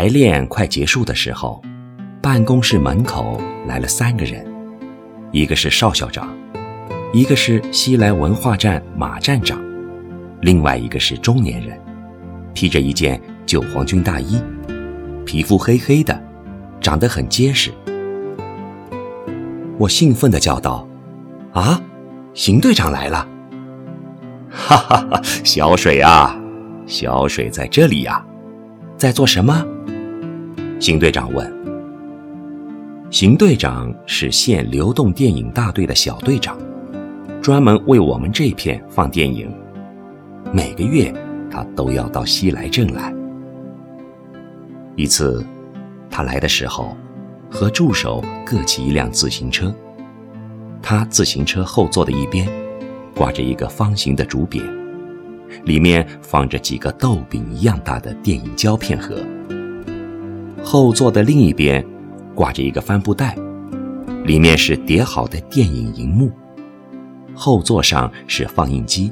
排练快结束的时候，办公室门口来了三个人，一个是邵校长，一个是西来文化站马站长，另外一个是中年人，披着一件旧黄军大衣，皮肤黑黑的，长得很结实。我兴奋地叫道：“啊，邢队长来了！” 哈哈哈，小水啊，小水在这里呀，在做什么？邢队长问。邢队长是县流动电影大队的小队长，专门为我们这片放电影。每个月他都要到西来镇来。一次，他来的时候，和助手各骑一辆自行车。他自行车后座的一边，挂着一个方形的竹匾，里面放着几个豆饼一样大的电影胶片盒。后座的另一边，挂着一个帆布袋，里面是叠好的电影银幕。后座上是放映机。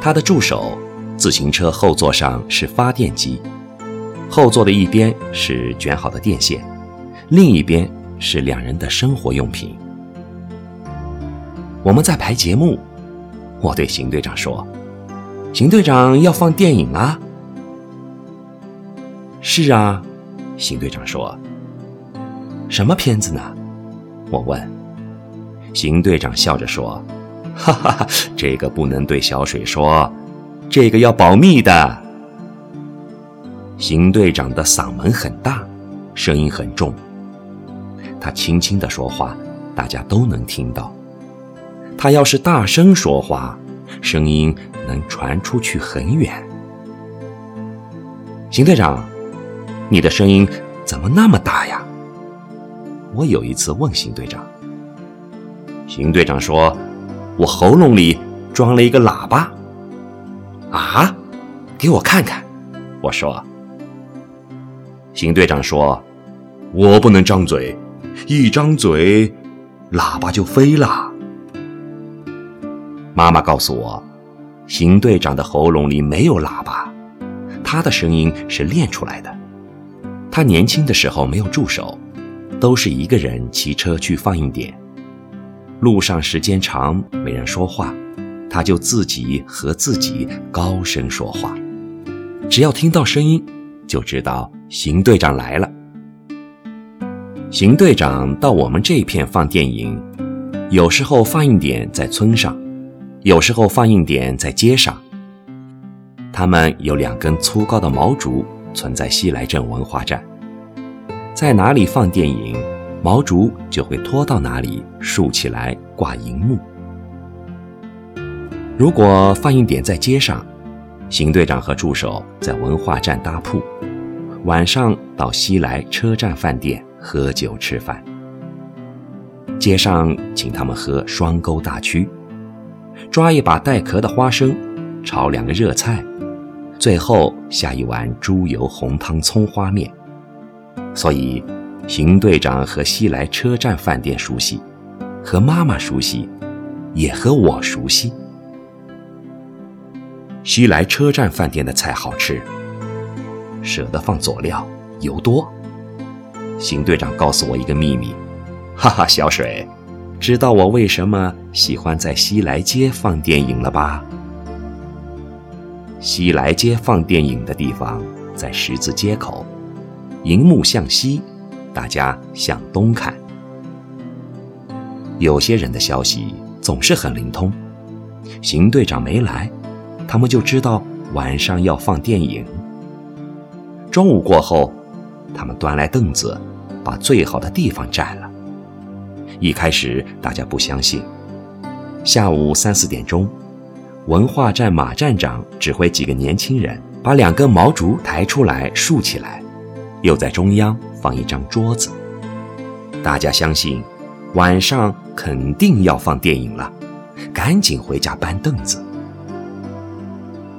他的助手，自行车后座上是发电机。后座的一边是卷好的电线，另一边是两人的生活用品。我们在排节目，我对邢队长说：“邢队长要放电影啊。”是啊，邢队长说：“什么片子呢？”我问。邢队长笑着说：“哈哈哈，这个不能对小水说，这个要保密的。”邢队长的嗓门很大，声音很重，他轻轻的说话，大家都能听到。他要是大声说话，声音能传出去很远。邢队长，你的声音怎么那么大呀？我有一次问邢队长。邢队长说：“我喉咙里装了一个喇叭。”啊，给我看看。我说。邢队长说：“我不能张嘴，一张嘴，喇叭就飞了。”妈妈告诉我，邢队长的喉咙里没有喇叭，他的声音是练出来的。他年轻的时候没有助手，都是一个人骑车去放映点。路上时间长没人说话，他就自己和自己高声说话。只要听到声音，就知道邢队长来了。邢队长到我们这片放电影，有时候放映点在村上。有时候放映点在街上，他们有两根粗高的毛竹存在西来镇文化站，在哪里放电影，毛竹就会拖到哪里竖起来挂银幕。如果放映点在街上，邢队长和助手在文化站搭铺，晚上到西来车站饭店喝酒吃饭。街上请他们喝双沟大曲。抓一把带壳的花生，炒两个热菜，最后下一碗猪油红汤葱花面。所以，邢队长和西来车站饭店熟悉，和妈妈熟悉，也和我熟悉。西来车站饭店的菜好吃，舍得放佐料，油多。邢队长告诉我一个秘密，哈哈，小水。知道我为什么喜欢在西来街放电影了吧？西来街放电影的地方在十字街口，银幕向西，大家向东看。有些人的消息总是很灵通，邢队长没来，他们就知道晚上要放电影。中午过后，他们端来凳子，把最好的地方占了。一开始大家不相信。下午三四点钟，文化站马站长指挥几个年轻人把两根毛竹抬出来竖起来，又在中央放一张桌子。大家相信，晚上肯定要放电影了，赶紧回家搬凳子。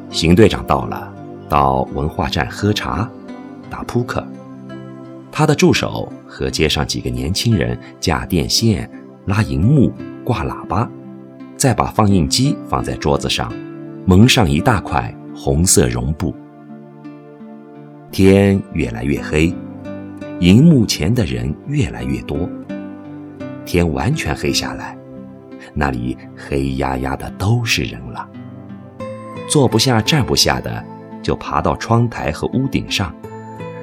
邢队长到了，到文化站喝茶、打扑克。他的助手和街上几个年轻人架电线、拉银幕、挂喇叭，再把放映机放在桌子上，蒙上一大块红色绒布。天越来越黑，荧幕前的人越来越多。天完全黑下来，那里黑压压的都是人了。坐不下、站不下的，就爬到窗台和屋顶上；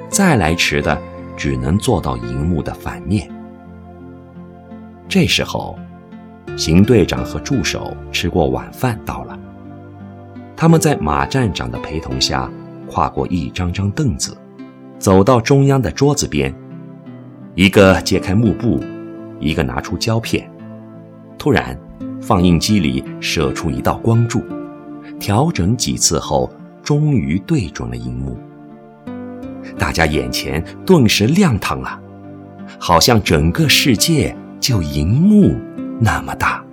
再来迟的，只能坐到荧幕的反面。这时候，邢队长和助手吃过晚饭到了。他们在马站长的陪同下，跨过一张张凳子，走到中央的桌子边，一个揭开幕布，一个拿出胶片。突然，放映机里射出一道光柱，调整几次后，终于对准了荧幕。大家眼前顿时亮堂了，好像整个世界就荧幕那么大。